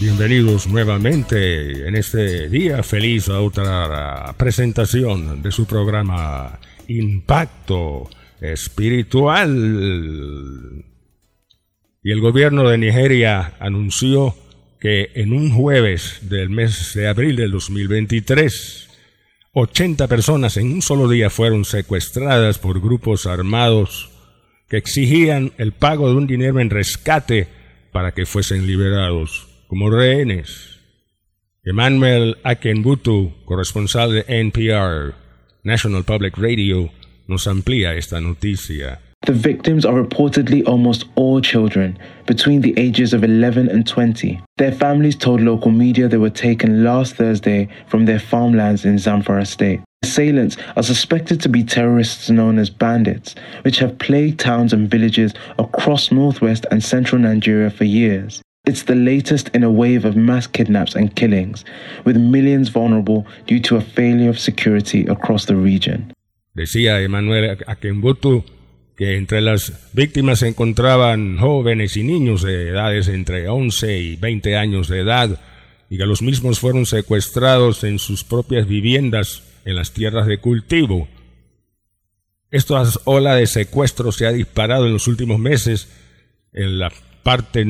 Bienvenidos nuevamente en este día feliz a otra presentación de su programa Impacto Espiritual. Y el gobierno de Nigeria anunció que en un jueves del mes de abril del 2023, 80 personas en un solo día fueron secuestradas por grupos armados que exigían el pago de un dinero en rescate para que fuesen liberados como rehenes. Emmanuel Akenbutu, corresponsal de NPR, National Public Radio, nos amplía esta noticia. The victims are reportedly almost all children between the ages of 11 and 20. Their families told local media they were taken last Thursday from their farmlands in Zamfara state. Assailants are suspected to be terrorists known as bandits, which have plagued towns and villages across northwest and central Nigeria for years. It's the latest in a wave of mass kidnaps and killings, with millions vulnerable due to a failure of security across the region. Decía Emmanuel Akembutu que entre las víctimas se encontraban jóvenes y niños de edades entre 11 y 20 años de edad y que los mismos fueron secuestrados en sus propias viviendas en las tierras de cultivo. Esta ola de secuestro se ha disparado en los últimos meses en la parte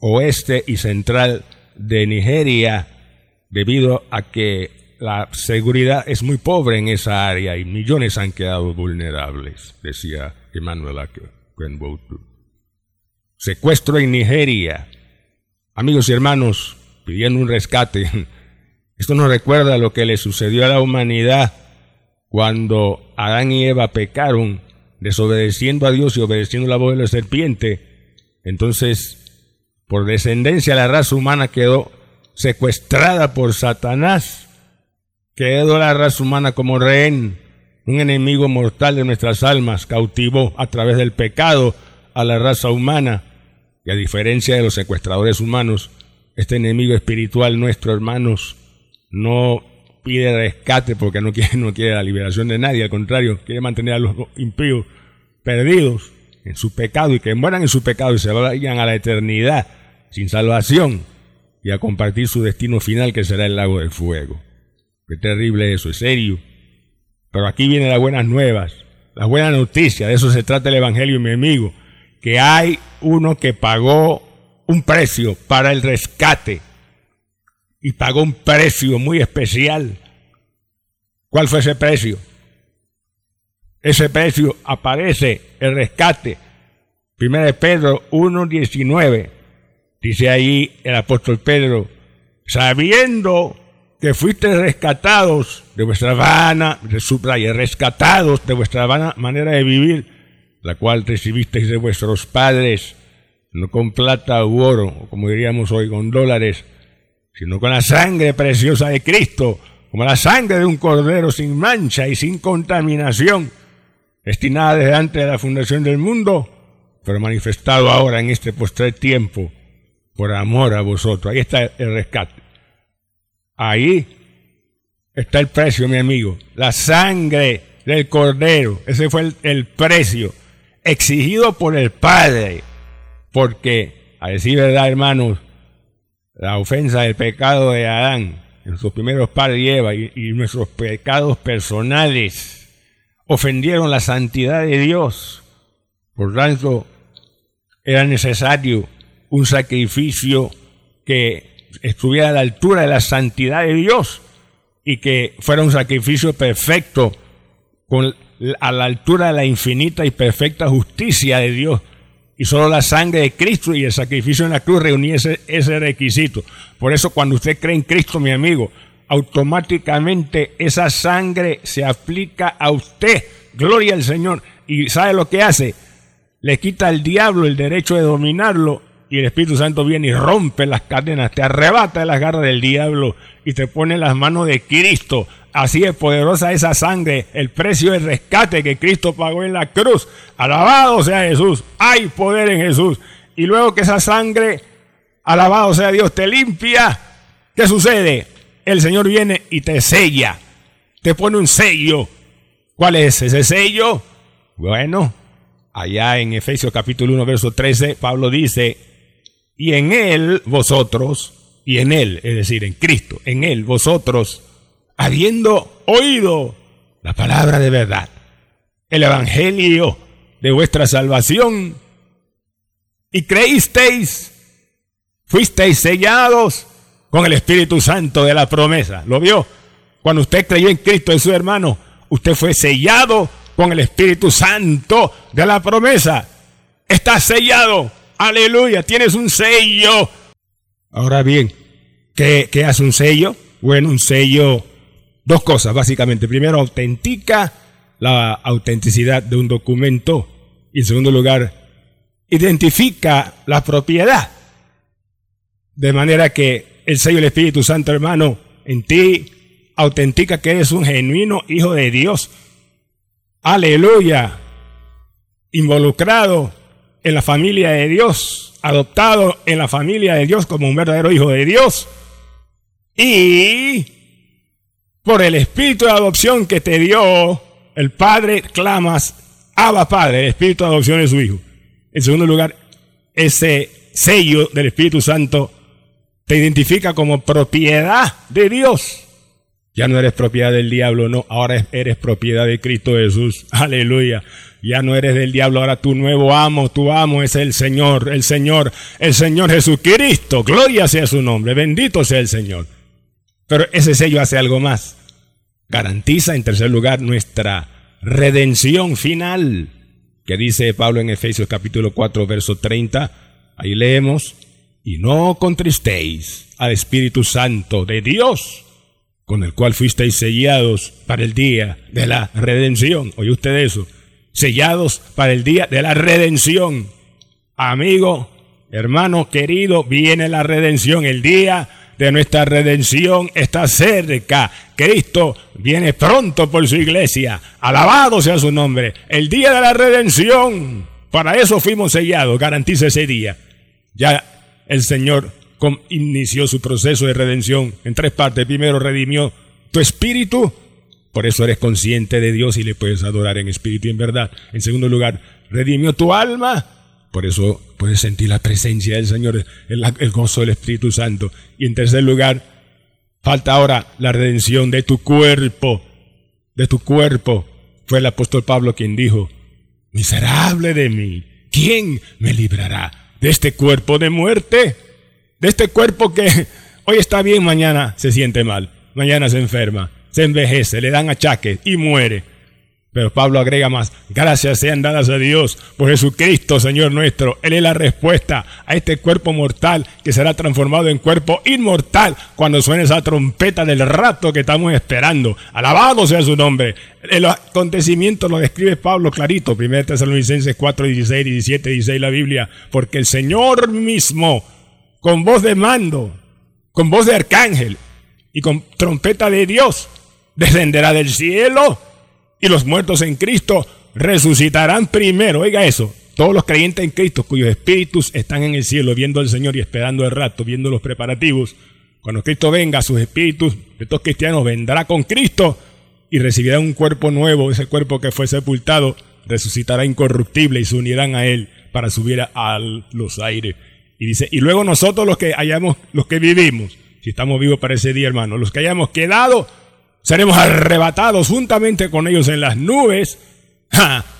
noroeste y central de Nigeria debido a que la seguridad es muy pobre en esa área y millones han quedado vulnerables, decía Emmanuel Akwenbotu. Secuestro en Nigeria. Amigos y hermanos, pidiendo un rescate esto nos recuerda lo que le sucedió a la humanidad cuando Adán y Eva pecaron, desobedeciendo a Dios y obedeciendo la voz de la serpiente. Entonces, por descendencia, la raza humana quedó secuestrada por Satanás. Quedó la raza humana como rehén. Un enemigo mortal de nuestras almas cautivó a través del pecado a la raza humana. Y a diferencia de los secuestradores humanos, este enemigo espiritual nuestro, hermanos, no pide rescate porque no quiere, no quiere la liberación de nadie, al contrario, quiere mantener a los impíos perdidos en su pecado y que mueran en su pecado y se vayan a la eternidad sin salvación y a compartir su destino final que será el lago del fuego. Qué terrible eso, es serio. Pero aquí vienen las buenas nuevas, las buenas noticias, de eso se trata el Evangelio, mi amigo, que hay uno que pagó un precio para el rescate y pagó un precio muy especial. ¿Cuál fue ese precio? Ese precio aparece el rescate. Primero de Pedro 1.19. Dice ahí el apóstol Pedro, sabiendo que fuiste rescatados de vuestra vana, subraya, rescatados de vuestra vana manera de vivir, la cual recibisteis de vuestros padres, no con plata u oro, como diríamos hoy, con dólares, sino con la sangre preciosa de Cristo, como la sangre de un cordero sin mancha y sin contaminación, destinada desde antes de la fundación del mundo, pero manifestado ahora en este postrer tiempo, por amor a vosotros. Ahí está el rescate. Ahí está el precio, mi amigo. La sangre del cordero. Ese fue el, precio exigido por el Padre. Porque, a decir verdad, hermanos, la ofensa del pecado de Adán, en sus primeros padres y Eva, y, nuestros pecados personales, ofendieron la santidad de Dios. Por tanto, era necesario un sacrificio que estuviera a la altura de la santidad de Dios y que fuera un sacrificio perfecto con, a la altura de la infinita y perfecta justicia de Dios y solo la sangre de Cristo y el sacrificio en la cruz reunía ese, ese requisito. Por eso cuando usted cree en Cristo, mi amigo, automáticamente esa sangre se aplica a usted. Gloria al Señor. ¿Y sabe lo que hace? Le quita al diablo el derecho de dominarlo y el Espíritu Santo viene y rompe las cadenas, te arrebata de las garras del diablo y te pone en las manos de Cristo. Así es poderosa esa sangre, el precio de rescate que Cristo pagó en la cruz. Alabado sea Jesús, hay poder en Jesús. Y luego que esa sangre, alabado sea Dios, te limpia, ¿qué sucede? El Señor viene y te sella, te pone un sello. ¿Cuál es ese sello? Bueno, allá en Efesios capítulo 1, verso 13, Pablo dice, y en él vosotros, y en él, es decir, en Cristo, en él vosotros, habiendo oído la palabra de verdad, el evangelio de vuestra salvación, y creísteis, fuisteis sellados con el Espíritu Santo de la promesa. ¿Lo vio? Cuando usted creyó en Cristo, en su hermano, usted fue sellado con el Espíritu Santo de la promesa. Está sellado Aleluya, tienes un sello. Ahora bien, ¿qué, hace un sello? Bueno, un sello, dos cosas básicamente. Primero, autentica la autenticidad de un documento y en segundo lugar, identifica la propiedad. De manera que el sello del Espíritu Santo, hermano, en ti autentica que eres un genuino hijo de Dios. Aleluya. Involucrado en la familia de Dios, adoptado en la familia de Dios como un verdadero hijo de Dios. Y por el espíritu de adopción que te dio, el Padre clamas, Abba Padre, el espíritu de adopción es su hijo. En segundo lugar, ese sello del Espíritu Santo te identifica como propiedad de Dios. Ya no eres propiedad del diablo, no, ahora eres propiedad de Cristo Jesús. Aleluya. Ya no eres del diablo, ahora tu nuevo amo, tu amo es el Señor, el Señor, el Señor Jesucristo. Gloria sea su nombre, bendito sea el Señor. Pero ese sello hace algo más. Garantiza, en tercer lugar, nuestra redención final, que dice Pablo en Efesios capítulo 4, verso 30. Ahí leemos, y no contristéis al Espíritu Santo de Dios, con el cual fuisteis sellados para el día de la redención. ¿Oye usted eso? sellados para el día de la redención. Amigo, hermano querido, viene la redención, el día de nuestra redención está cerca. Cristo viene pronto por su iglesia. Alabado sea su nombre. El día de la redención. Para eso fuimos sellados. Garantiza ese día. Ya el Señor inició su proceso de redención en tres partes. Primero redimió tu espíritu, por eso eres consciente de Dios y le puedes adorar en espíritu y en verdad. En segundo lugar, redimió tu alma. Por eso puedes sentir la presencia del Señor, el, gozo del Espíritu Santo. Y en tercer lugar, falta ahora la redención de tu cuerpo. De tu cuerpo. Fue el apóstol Pablo quien dijo, miserable de mí, ¿quién me librará de este cuerpo de muerte? De este cuerpo que hoy está bien, mañana se siente mal, mañana se enferma se envejece, le dan achaques y muere. Pero Pablo agrega más, gracias sean dadas a Dios por Jesucristo, Señor nuestro. Él es la respuesta a este cuerpo mortal que será transformado en cuerpo inmortal cuando suene esa trompeta del rato que estamos esperando. Alabado sea su nombre. El acontecimiento lo describe Pablo clarito, 1 Tesalonicenses 4, 16, 17, 16 la Biblia, porque el Señor mismo, con voz de mando, con voz de arcángel y con trompeta de Dios, descenderá del cielo y los muertos en Cristo resucitarán primero. Oiga eso, todos los creyentes en Cristo cuyos espíritus están en el cielo viendo al Señor y esperando el rato, viendo los preparativos. Cuando Cristo venga, sus espíritus estos cristianos vendrá con Cristo y recibirá un cuerpo nuevo, ese cuerpo que fue sepultado resucitará incorruptible y se unirán a él para subir a los aires. Y dice, y luego nosotros los que hayamos, los que vivimos, si estamos vivos para ese día, hermano, los que hayamos quedado, seremos arrebatados juntamente con ellos en las nubes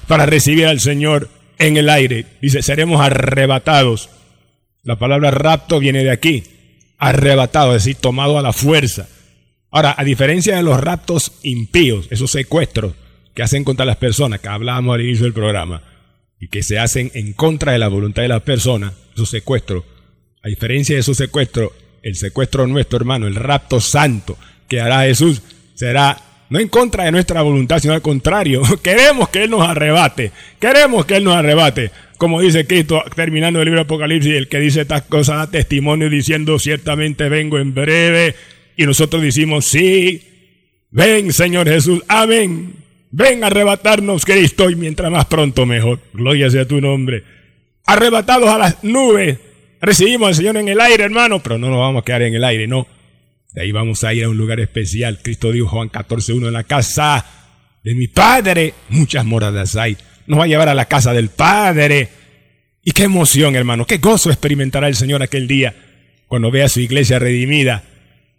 para recibir al Señor en el aire. Dice, seremos arrebatados. La palabra rapto viene de aquí. Arrebatado, es decir, tomado a la fuerza. Ahora, a diferencia de los raptos impíos, esos secuestros que hacen contra las personas, que hablábamos al inicio del programa, y que se hacen en contra de la voluntad de las personas, esos secuestros, a diferencia de esos secuestros, el secuestro nuestro hermano, el rapto santo que hará Jesús, será no en contra de nuestra voluntad, sino al contrario. Queremos que Él nos arrebate. Queremos que Él nos arrebate. como dice Cristo terminando el libro de Apocalipsis, el que dice estas cosas da testimonio diciendo ciertamente vengo en breve. Y nosotros decimos sí, ven Señor Jesús, amén. Ven a arrebatarnos Cristo y mientras más pronto mejor. Gloria sea tu nombre. Arrebatados a las nubes. Recibimos al Señor en el aire, hermano, pero no nos vamos a quedar en el aire, no. De ahí vamos a ir a un lugar especial. Cristo dijo Juan 14.1 en la casa de mi Padre. Muchas moradas hay nos va a llevar a la casa del Padre. Y qué emoción, hermano, qué gozo experimentará el Señor aquel día cuando vea su iglesia redimida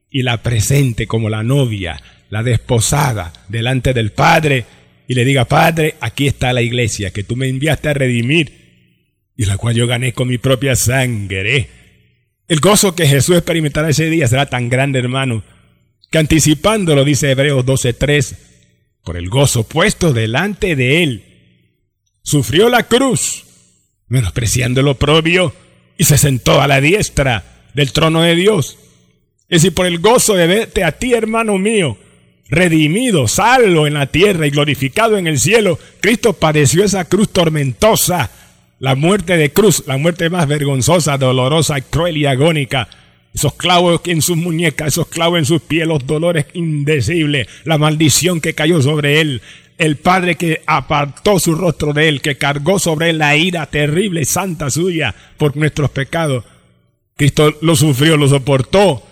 y la presente como la novia, la desposada, delante del Padre y le diga, Padre, aquí está la iglesia que tú me enviaste a redimir y la cual yo gané con mi propia sangre. El gozo que Jesús experimentará ese día será tan grande, hermano, que anticipándolo, dice Hebreos 12:3, por el gozo puesto delante de él, sufrió la cruz, menospreciando lo propio, y se sentó a la diestra del trono de Dios. Es decir, por el gozo de verte a ti, hermano mío, redimido, salvo en la tierra y glorificado en el cielo, Cristo padeció esa cruz tormentosa, la muerte de cruz, la muerte más vergonzosa, dolorosa, cruel y agónica. Esos clavos en sus muñecas, esos clavos en sus pies, los dolores indecibles, la maldición que cayó sobre él, el Padre que apartó su rostro de él, que cargó sobre él la ira terrible y santa suya por nuestros pecados. Cristo lo sufrió, lo soportó por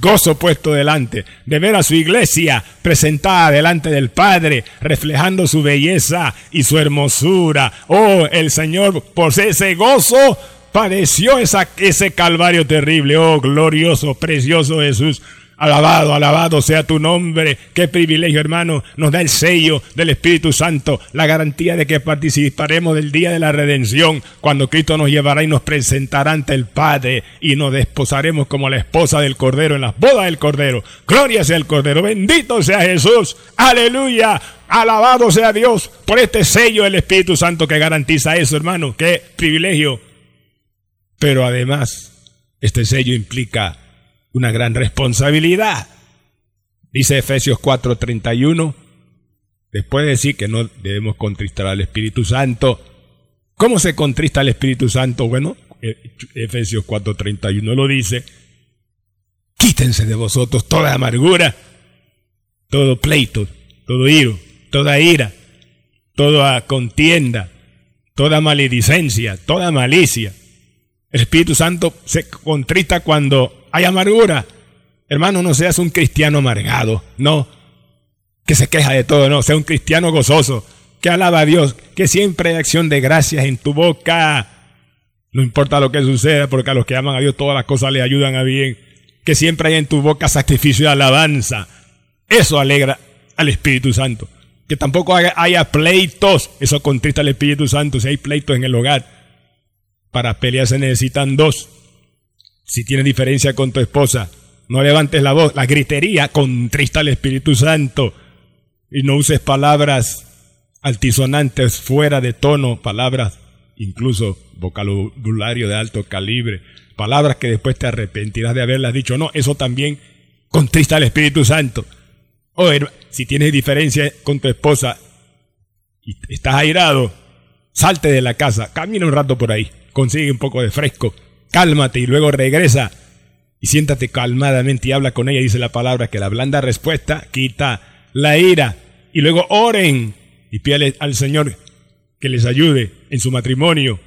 gozo puesto delante, de ver a su iglesia presentada delante del Padre, reflejando su belleza y su hermosura. Oh, el Señor por ese gozo padeció ese calvario terrible. Oh, glorioso, precioso Jesús. Alabado, alabado sea tu nombre. Qué privilegio, hermano. Nos da el sello del Espíritu Santo, la garantía de que participaremos del día de la redención, cuando Cristo nos llevará y nos presentará ante el Padre y nos desposaremos como la esposa del Cordero en las bodas del Cordero. Gloria sea el Cordero. Bendito sea Jesús. Aleluya. Alabado sea Dios por este sello del Espíritu Santo que garantiza eso, hermano. Qué privilegio. Pero además, este sello implica una gran responsabilidad. Dice Efesios 4:31, después de decir que no debemos contristar al Espíritu Santo, ¿cómo se contrista al Espíritu Santo? Bueno, e, Efesios 4:31 lo dice, quítense de vosotros toda amargura, todo pleito, todo iro, toda ira, toda contienda, toda maledicencia, toda malicia. El Espíritu Santo se contrista cuando hay amargura. Hermano, no seas un cristiano amargado, no, que se queja de todo, no, sea un cristiano gozoso, que alaba a Dios, que siempre hay acción de gracias en tu boca. No importa lo que suceda, porque a los que aman a Dios todas las cosas le ayudan a bien. Que siempre hay en tu boca sacrificio de alabanza. Eso alegra al Espíritu Santo. Que tampoco haya pleitos. Eso contrista al Espíritu Santo. Si hay pleitos en el hogar, para pelear se necesitan dos. Si tienes diferencia con tu esposa, no levantes la voz. La gritería contrista al Espíritu Santo. Y no uses palabras altisonantes fuera de tono, palabras incluso vocabulario de alto calibre, palabras que después te arrepentirás de haberlas dicho. No, eso también contrista al Espíritu Santo. O si tienes diferencia con tu esposa y estás airado, salte de la casa, camina un rato por ahí, consigue un poco de fresco cálmate y luego regresa y siéntate calmadamente y habla con ella. Dice la palabra que la blanda respuesta quita la ira. Y luego oren y pídale al Señor que les ayude en su matrimonio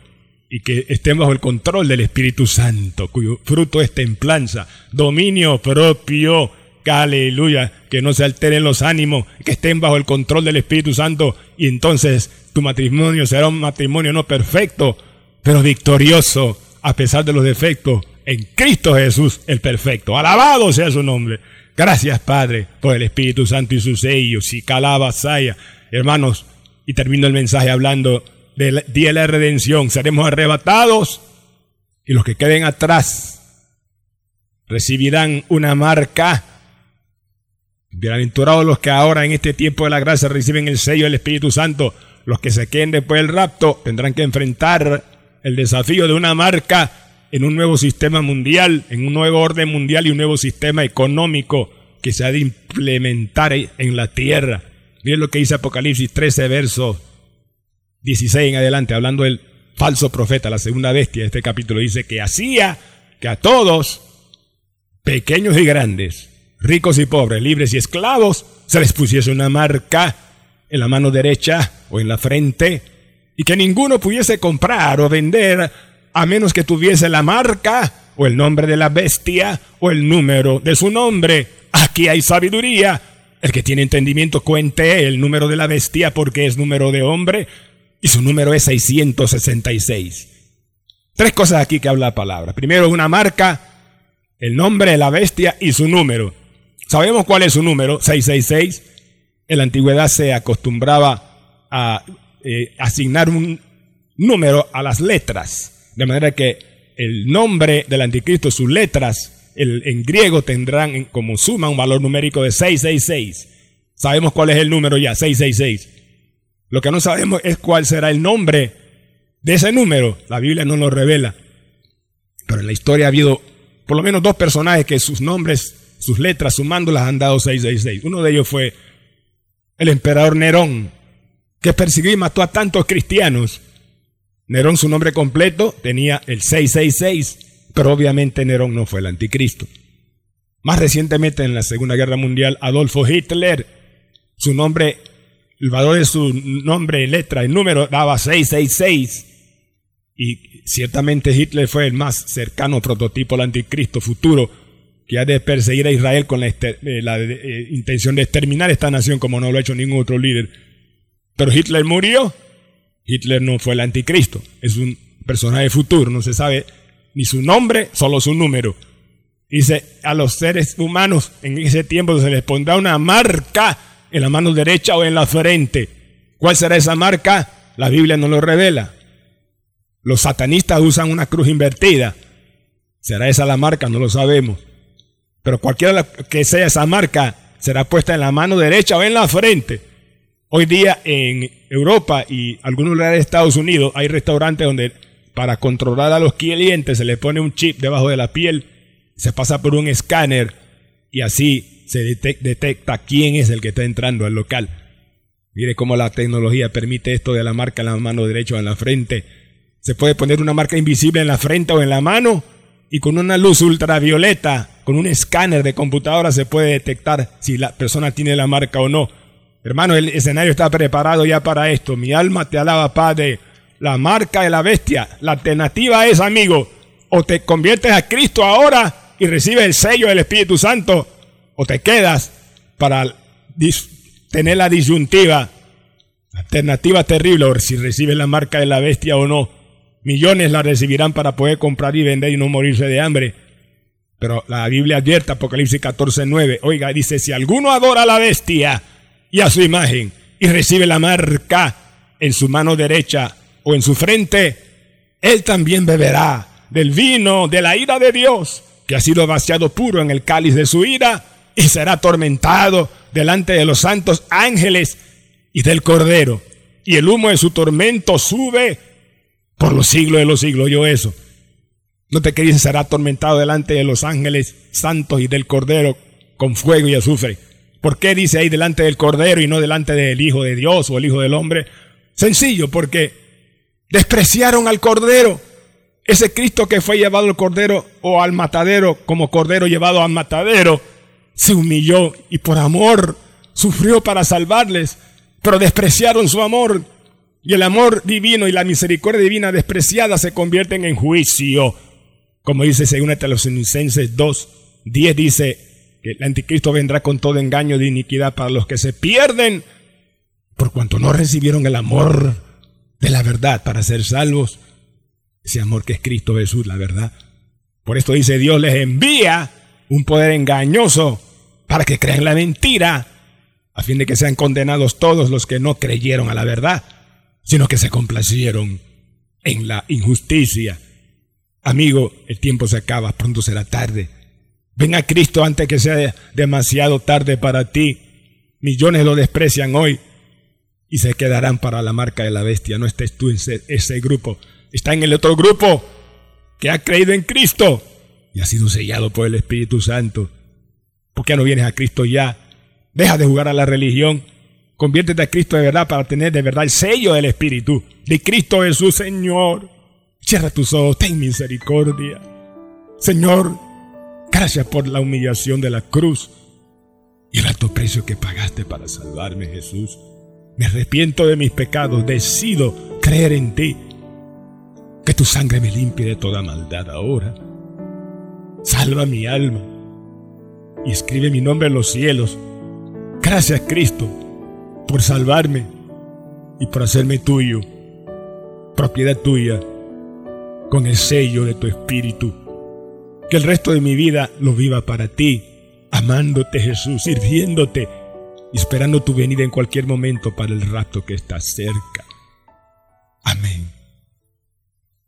y que estén bajo el control del Espíritu Santo, cuyo fruto es templanza, dominio propio. Aleluya, que no se alteren los ánimos, que estén bajo el control del Espíritu Santo y entonces tu matrimonio será un matrimonio no perfecto, pero victorioso a pesar de los defectos, en Cristo Jesús el perfecto. Alabado sea su nombre. Gracias, Padre, por el Espíritu Santo y sus sellos. Y calaba saya. Hermanos, y termino el mensaje hablando del día de la redención. Seremos arrebatados y los que queden atrás recibirán una marca. Bienaventurados los que ahora en este tiempo de la gracia reciben el sello del Espíritu Santo. Los que se queden después del rapto tendrán que enfrentar el desafío de una marca en un nuevo sistema mundial, en un nuevo orden mundial y un nuevo sistema económico que se ha de implementar en la tierra. Miren lo que dice Apocalipsis 13, verso 16 en adelante, hablando del falso profeta, la segunda bestia de este capítulo, dice que hacía que a todos, pequeños y grandes, ricos y pobres, libres y esclavos, se les pusiese una marca en la mano derecha o en la frente, y que ninguno pudiese comprar o vender a menos que tuviese la marca o el nombre de la bestia o el número de su nombre. Aquí hay sabiduría. El que tiene entendimiento cuente el número de la bestia porque es número de hombre y su número es 666. Tres cosas aquí que habla la palabra. Primero, una marca, el nombre de la bestia y su número. Sabemos cuál es su número, 666. En la antigüedad se acostumbraba a eh, asignar un número a las letras, de manera que el nombre del anticristo, sus letras, en griego tendrán como suma un valor numérico de 666. Sabemos cuál es el número ya, 666. Lo que no sabemos es cuál será el nombre de ese número. La Biblia no lo revela. Pero en la historia ha habido por lo menos dos personajes que sus nombres, sus letras, sumándolas han dado 666. Uno de ellos fue el emperador Nerón, que persiguió y mató a tantos cristianos Nerón, su nombre completo, tenía el 666, pero obviamente Nerón no fue el anticristo. Más recientemente, en la Segunda Guerra Mundial, Adolfo Hitler, su nombre, el valor de su nombre, letra, el número daba 666. Y ciertamente Hitler fue el más cercano prototipo al anticristo futuro que ha de perseguir a Israel con la, eh, eh, intención de exterminar esta nación como no lo ha hecho ningún otro líder. Pero Hitler murió Hitler no fue el anticristo, es un personaje futuro, no se sabe ni su nombre, solo su número. Dice, a los seres humanos en ese tiempo se les pondrá una marca en la mano derecha o en la frente. ¿Cuál será esa marca? La Biblia no lo revela. Los satanistas usan una cruz invertida. ¿Será esa la marca? No lo sabemos. Pero cualquiera que sea esa marca será puesta en la mano derecha o en la frente. Hoy día en Europa y algunos lugares de Estados Unidos hay restaurantes donde para controlar a los clientes se les pone un chip debajo de la piel, se pasa por un escáner y así se detecta quién es el que está entrando al local. Mire cómo la tecnología permite esto de la marca en la mano derecha o en la frente. Se puede poner una marca invisible en la frente o en la mano y con una luz ultravioleta, con un escáner de computadora se puede detectar si la persona tiene la marca o no. Hermano, el escenario está preparado ya para esto. Mi alma te alaba, Padre. La marca de la bestia. La alternativa es, amigo, o te conviertes a Cristo ahora y recibes el sello del Espíritu Santo, o te quedas para tener la disyuntiva. Alternativa terrible, si recibes la marca de la bestia o no. Millones la recibirán para poder comprar y vender y no morirse de hambre. Pero la Biblia advierte, Apocalipsis 14, 9. Oiga, dice, si alguno adora a la bestia, y a su imagen y recibe la marca en su mano derecha o en su frente, él también beberá del vino de la ira de Dios, que ha sido vaciado puro en el cáliz de su ira, y será atormentado delante de los santos ángeles y del Cordero. Y el humo de su tormento sube por los siglos de los siglos. Yo eso. No te que será atormentado delante de los ángeles santos y del Cordero con fuego y azufre. ¿Por qué dice ahí delante del Cordero y no delante del Hijo de Dios o el Hijo del Hombre? Sencillo, porque despreciaron al Cordero. Ese Cristo que fue llevado al Cordero o al matadero, como Cordero llevado al matadero, se humilló y por amor sufrió para salvarles, pero despreciaron su amor. Y el amor divino y la misericordia divina despreciada se convierten en juicio. Como dice según Tesalonicenses 2, 10 dice, que el anticristo vendrá con todo engaño de iniquidad para los que se pierden por cuanto no recibieron el amor de la verdad para ser salvos. Ese amor que es Cristo Jesús, la verdad. Por esto dice Dios les envía un poder engañoso para que crean la mentira, a fin de que sean condenados todos los que no creyeron a la verdad, sino que se complacieron en la injusticia. Amigo, el tiempo se acaba, pronto será tarde. Ven a Cristo antes que sea demasiado tarde para ti. Millones lo desprecian hoy y se quedarán para la marca de la bestia. No estés tú en ese, grupo. Está en el otro grupo que ha creído en Cristo y ha sido sellado por el Espíritu Santo. ¿Por qué no vienes a Cristo ya? Deja de jugar a la religión. Conviértete a Cristo de verdad para tener de verdad el sello del Espíritu de Cristo Jesús, Señor. Cierra tus ojos, ten misericordia. Señor, gracias por la humillación de la cruz y el alto precio que pagaste para salvarme, Jesús. Me arrepiento de mis pecados, decido creer en ti. Que tu sangre me limpie de toda maldad ahora. Salva mi alma y escribe mi nombre en los cielos. Gracias, Cristo, por salvarme y por hacerme tuyo, propiedad tuya, con el sello de tu espíritu. Que el resto de mi vida lo viva para ti, amándote Jesús, sirviéndote esperando tu venida en cualquier momento para el rato que está cerca. Amén.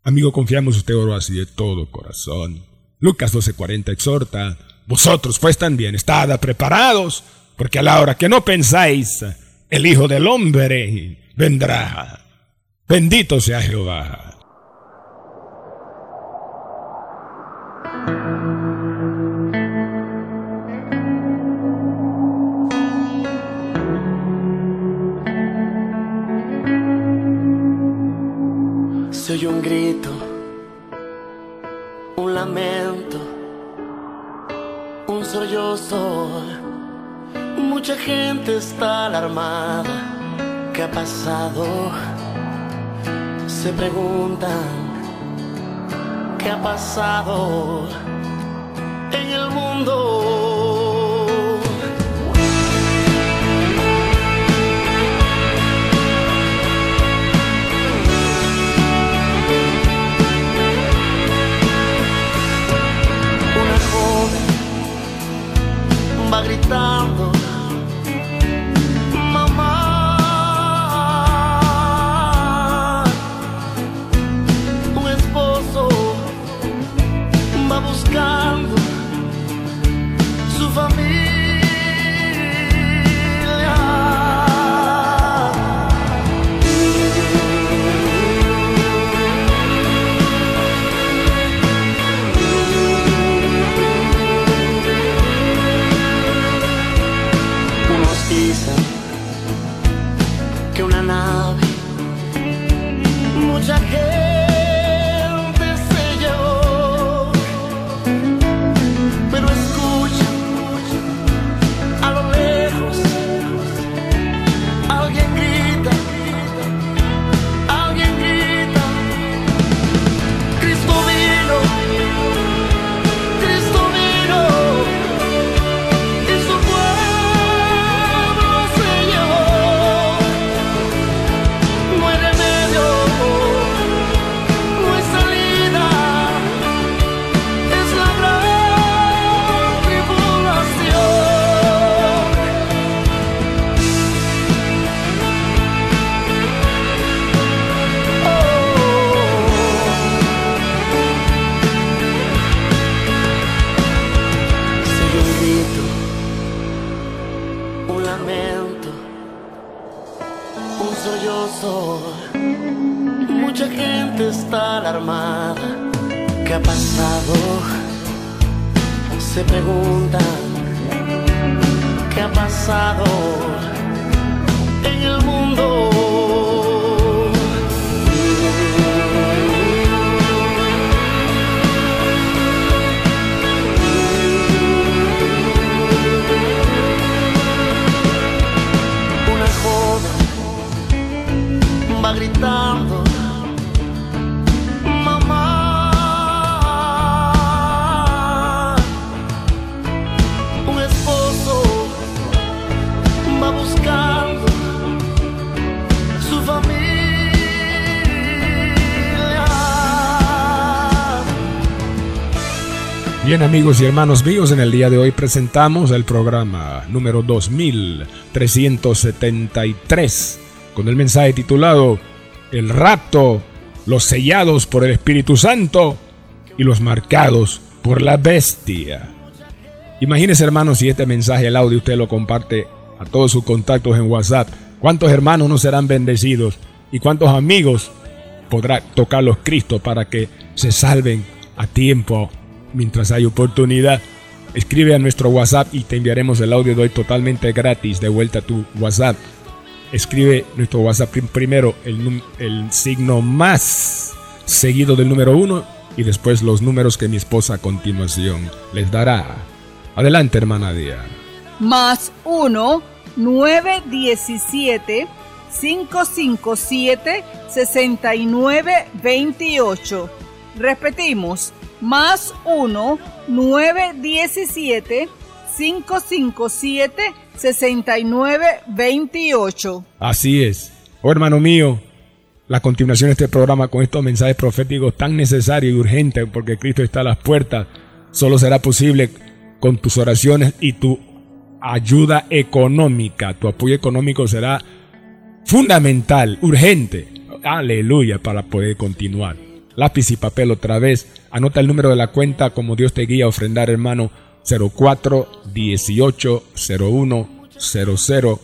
Amigo, confiamos usted oro así de todo corazón. Lucas 12:40 exhorta, vosotros pues también estad preparados, porque a la hora que no pensáis, el Hijo del Hombre vendrá. Bendito sea Jehová. Un sollozo. Mucha gente está alarmada. ¿Qué ha pasado? Se preguntan, ¿qué ha pasado va Bien amigos y hermanos míos, en el día de hoy presentamos el programa número 2373 con el mensaje titulado El rapto, los sellados por el Espíritu Santo y los marcados por la bestia. Imagínense hermanos si este mensaje, el audio, usted lo comparte a todos sus contactos en WhatsApp. ¿Cuántos hermanos no serán bendecidos? ¿Y cuántos amigos podrá tocarlos Cristo para que se salven a tiempo mientras hay oportunidad. Escribe a nuestro WhatsApp y te enviaremos el audio de hoy totalmente gratis de vuelta a tu WhatsApp. escribe nuestro WhatsApp primero el, el signo más seguido del número 1 y después los números que mi esposa a continuación les dará. Adelante, hermana Díaz. Más 1 917 557 6928. Repetimos, más 1 917 557 6928. Así es. Oh, hermano mío, la continuación de este programa con estos mensajes proféticos tan necesarios y urgentes porque Cristo está a las puertas, solo será posible con tus oraciones y tu ayuda económica. Tu apoyo económico será fundamental, urgente. Aleluya, para poder continuar. Lápiz y papel otra vez. Anota el número de la cuenta como Dios te guía a ofrendar, hermano. 04 18 01 00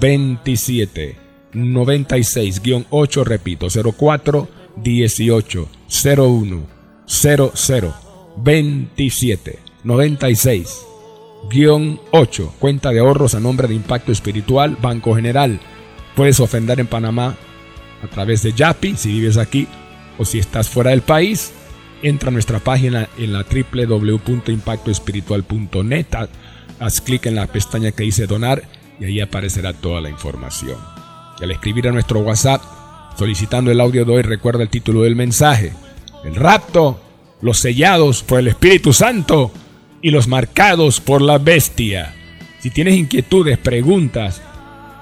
27 96-8, repito, 04 18 01 00 27 96 8, cuenta de ahorros a nombre de Impacto Espiritual, Banco General. Puedes ofrendar en Panamá a través de Yapi si vives aquí o si estás fuera del país. Entra a nuestra página en la www.impactoespiritual.net, haz clic en la pestaña que dice donar y ahí aparecerá toda la información. Y al escribir a nuestro WhatsApp solicitando el audio de hoy, recuerda el título del mensaje: El rapto, los sellados por el Espíritu Santo y los marcados por la bestia. Si tienes inquietudes, preguntas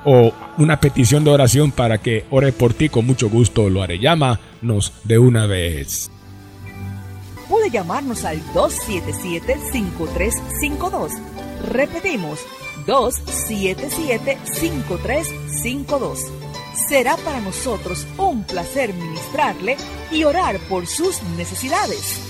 o una petición de oración para que ore por ti, con mucho gusto lo haré. Llámanos de una vez. Puede llamarnos al 277-5352. Repetimos, 277-5352. Será para nosotros un placer ministrarle y orar por sus necesidades.